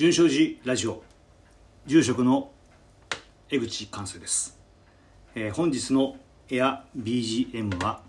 純正寺ラジオ住職の江口寛生です、えー本日のエア BGM は、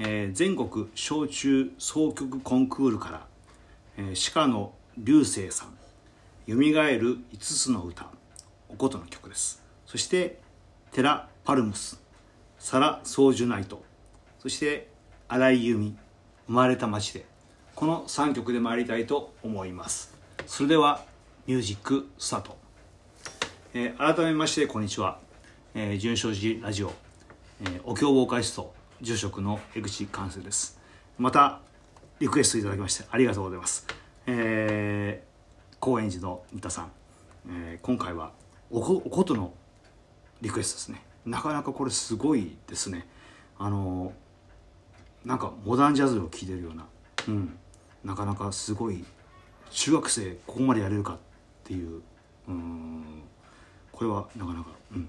えー全国小中総曲コンクールから、えー鹿野流星さん「よみがえる5つの歌」おことの曲です。そしてテラ・パルムスサラ・ソージュナイトそして荒井由実生まれた街でこの3曲で参りたいと思います。それではミュージックスタート、えー改めましてこんにちは、えー、純正寺ラジオ、えーお経ボーカリスト住職の江口寛生です。またリクエストいただきましてありがとうございます、えー高円寺の三田さん、えー今回はおこおことのリクエストですね。なかなかこれすごいですね。あのなんかモダンジャズを聴いてるような、うん、なかなかすごい中学生ここまでやれるかっていううこれはなかなか、うん、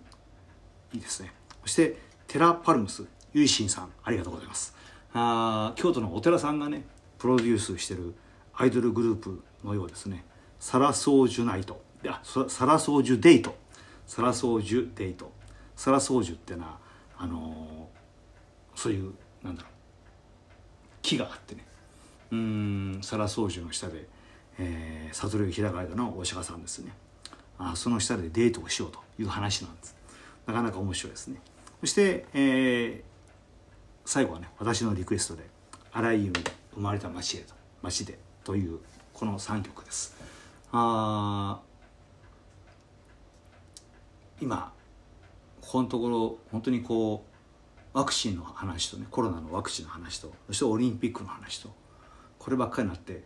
いいですね。そしてテラ・パルムスユイシンさんありがとうございます。あ京都のお寺さんがねプロデュースしてるアイドルグループのようですね。サラソージュナイト。いやサラソージュデイト。サラソージュデイト。サラソージュってのはあのーそういうなんだろう木があってね。うんサラソージュの下で、えー、悟りを開かれたのはお釈迦さんですね。あその下でデートをしようという話なんです。なかなか面白いですね。そして、えー最後はね私のリクエストで「荒井由実生まれた町へと町で」というこの3曲です。あ今ここのところ本当にこうワクチンの話とねコロナのワクチンの話とそしてオリンピックの話とこればっかりになって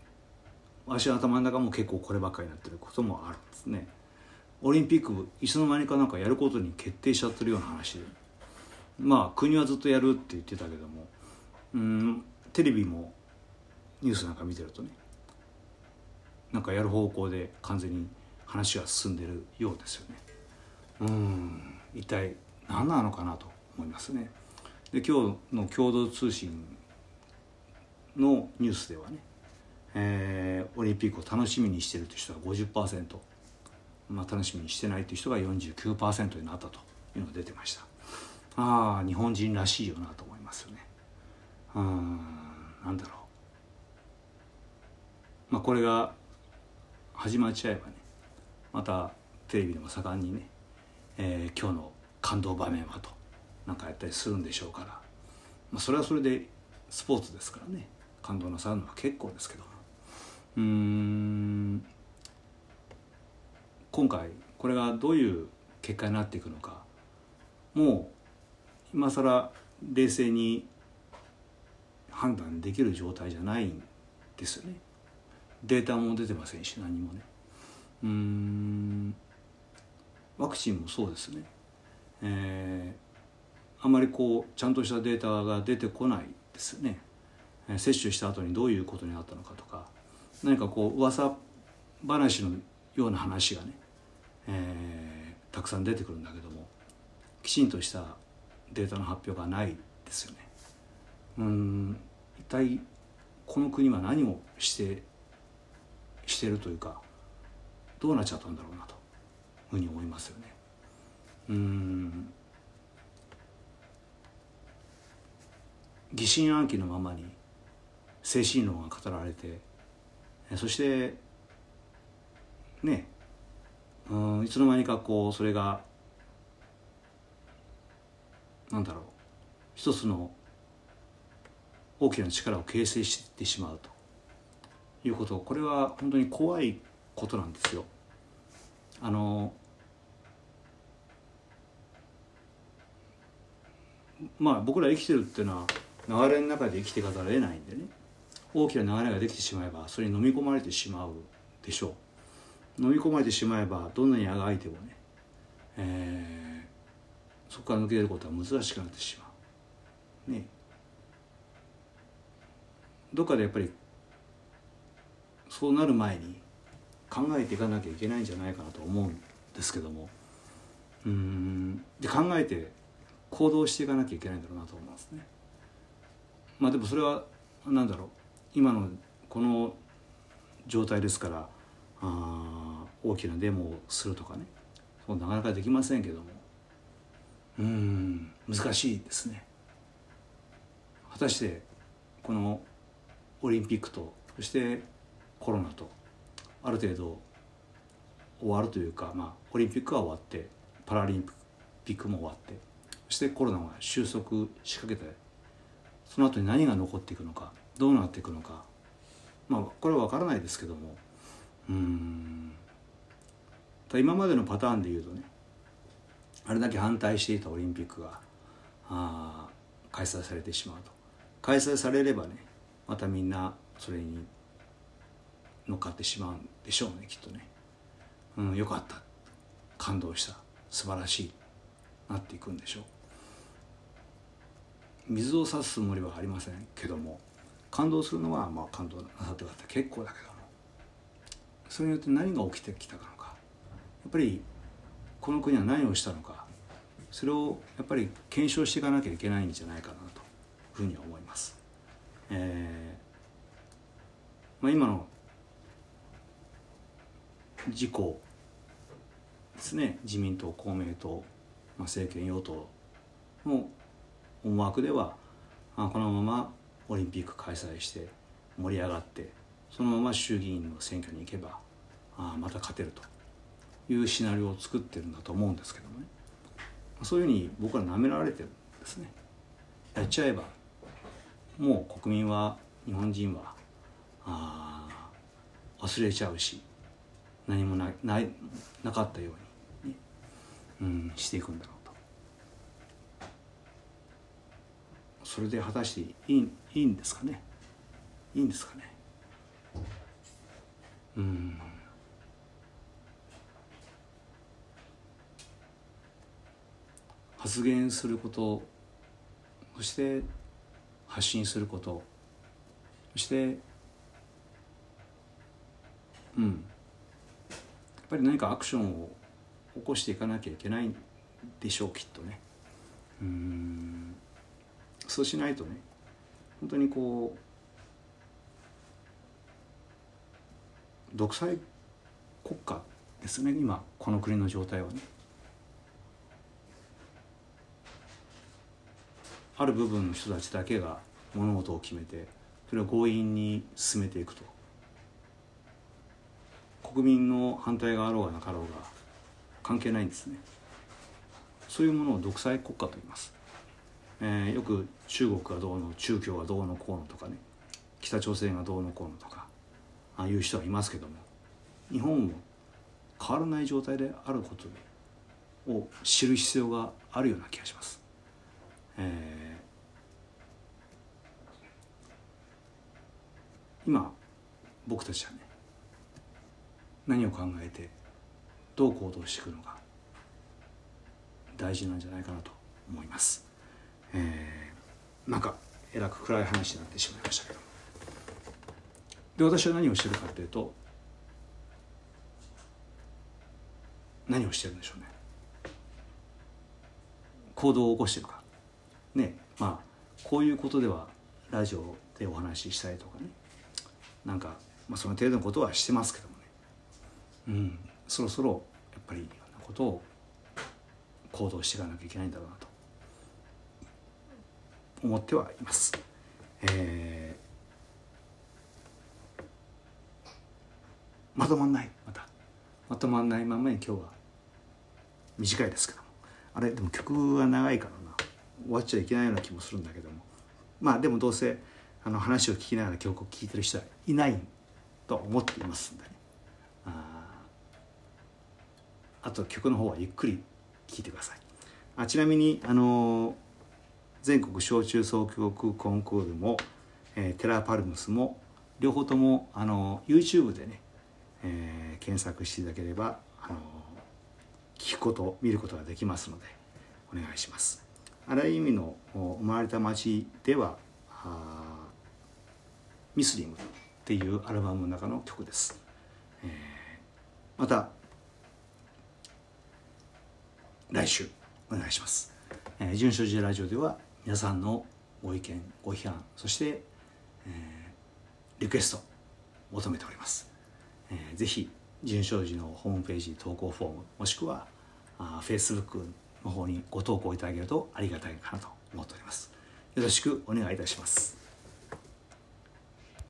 私の頭の中も結構こればっかりになってることもあるんですね。オリンピックいつの間にかなんかやることに決定しちゃってるような話で。まあ国はずっとやるって言ってたけども。うんテレビもニュースなんか見てるとね。なんかやる方向で完全に話が進んでるようですよね。うん。一体何なのかなと思いますね。で今日の共同通信のニュースではね、えーオリンピックを楽しみにしてるという人が50%、まあ、楽しみにしてないという人が49%になったというのが出てました。ああ日本人らしいよなと思いますよね。うんなんだろう。まあこれが始まっちゃえばねまたテレビでも盛んにね、えー今日の感動場面はとなんかやったりするんでしょうから、まあ、それはそれでスポーツですからね。感動なさるのは結構ですけど。うん。今回これがどういう結果になっていくのか。もう今更冷静に判断できる状態じゃないんですよね。データも出てませんし何もね。うん。ワクチンもそうですね。えーあまりこうちゃんとしたデータが出てこないですね、接種した後にどういうことになったのかとか。何かこう噂話のような話がね、えーたくさん出てくるんだけどもきちんとしたデータの発表がないですよね。うん一体この国は何をしてしてるというかどうなっちゃったんだろうなとふうに思いますよね。うん。疑心暗鬼のままに精神論が語られてそしてねうんいつの間にかこうそれがなんだろう一つの大きな力を形成してしまうと。いうこと。これは本当に怖いことなんですよ。あのまあ僕ら生きてるっていうのは流れの中で生きていかざるを得ないんでね。大きな流れができてしまえばそれに飲み込まれてしまうでしょう。飲み込まれてしまえばどんなにあがいてもね、えーそこから抜け出ることは難しくなってしまう。ね。どっかでやっぱりそうなる前に考えていかなきゃいけないんじゃないかなと思うんですけども。うん。で考えて行動していかなきゃいけないんだろうなと思いますね。まあでもそれは何だろう。今のこの状態ですからあ大きなデモをするとかね。そうなかなかできませんけども。うん難しいですね。果たしてこのオリンピックとそしてコロナとある程度終わるというか、まあ、オリンピックは終わってパラリンピックも終わってそしてコロナが収束しかけてその後に何が残っていくのかどうなっていくのか。まあこれは分からないですけども。うん。今までのパターンでいうとねあれだけ反対していたオリンピックがあ開催されてしまうと。開催されればねまたみんなそれに乗っかってしまうんでしょうねきっとね、うん、よかった。感動した。素晴らしい。なっていくんでしょう。水を差すつもりはありませんけども。感動するのはまあ感動なさってくださ結構だけど。もそれによって何が起きてきたかのか。やっぱりこの国は何をしたのか。それをやっぱり検証していかなきゃいけないんじゃないかなというふうには思います。えーまあ、今の自公ですね。自民党公明党、まあ、政権与党の思惑では、あ、このままオリンピック開催して盛り上がってそのまま衆議院の選挙に行けばあまた勝てるというシナリオを作ってるんだと思うんですけどもね。そういうふうに僕は舐められてるんですね。やっちゃえばもう国民は日本人はあ忘れちゃうし何もなないなかったように、ね、うん、していくんだろうとそれで果たしていいいいんですかね？いいんですかね？うん。発言することそして発信することそしてうん。やっぱり何かアクションを起こしていかなきゃいけないんでしょうきっとね。うん。そうしないとね本当にこう独裁国家ですね今この国の状態はね。ある部分の人たちだけが物事を決めてそれを強引に進めていくと。国民の反対があろうがなかろうが関係ないんですね。そういうものを独裁国家と言います、えー、よく中国がどうの中共がどうのこうのとかね北朝鮮がどうのこうのとかああいう人はいますけども日本も変わらない状態であることを知る必要があるような気がします。えー今僕たちはね何を考えてどう行動していくのか大事なんじゃないかなと思います。えー、なんかえらく暗い話になってしまいましたけど。で私は何をしてるかというと何をしてるんでしょうね。行動を起こしてるか。ねまあこういうことではラジオでお話ししたいとかね。なんか、まあ、その程度のことはしてますけどもね、うん、そろそろやっぱりいろんなことを行動していかなきゃいけないんだろうなと。思ってはいます。えー、まとまんないまた。まとまんないままに今日は短いですけども。あれでも曲が長いからな。終わっちゃいけないような気もするんだけども。まあでもどうせあの話を聞きながら曲を聴いてる人はいないと思っていますんでね。ああと曲の方はゆっくり聴いてください。あちなみにあの全国小中総曲コンクールも、えー、テラパルムスも両方ともあの YouTube でね、えー、検索していただければあの聞くこと見ることができますのでお願いします。あらゆる意味の生まれた町ではあミスリングっていうアルバムの中の曲です、えー、また来週お願いします、えー、純所寺ラジオでは皆さんのご意見ご批判そして、えー、リクエスト求めております、えー、ぜひ純正寺のホームページ投稿フォームもしくはあ Facebook の方にご投稿いただけるとありがたいかなと思っております。よろしくお願いいたします。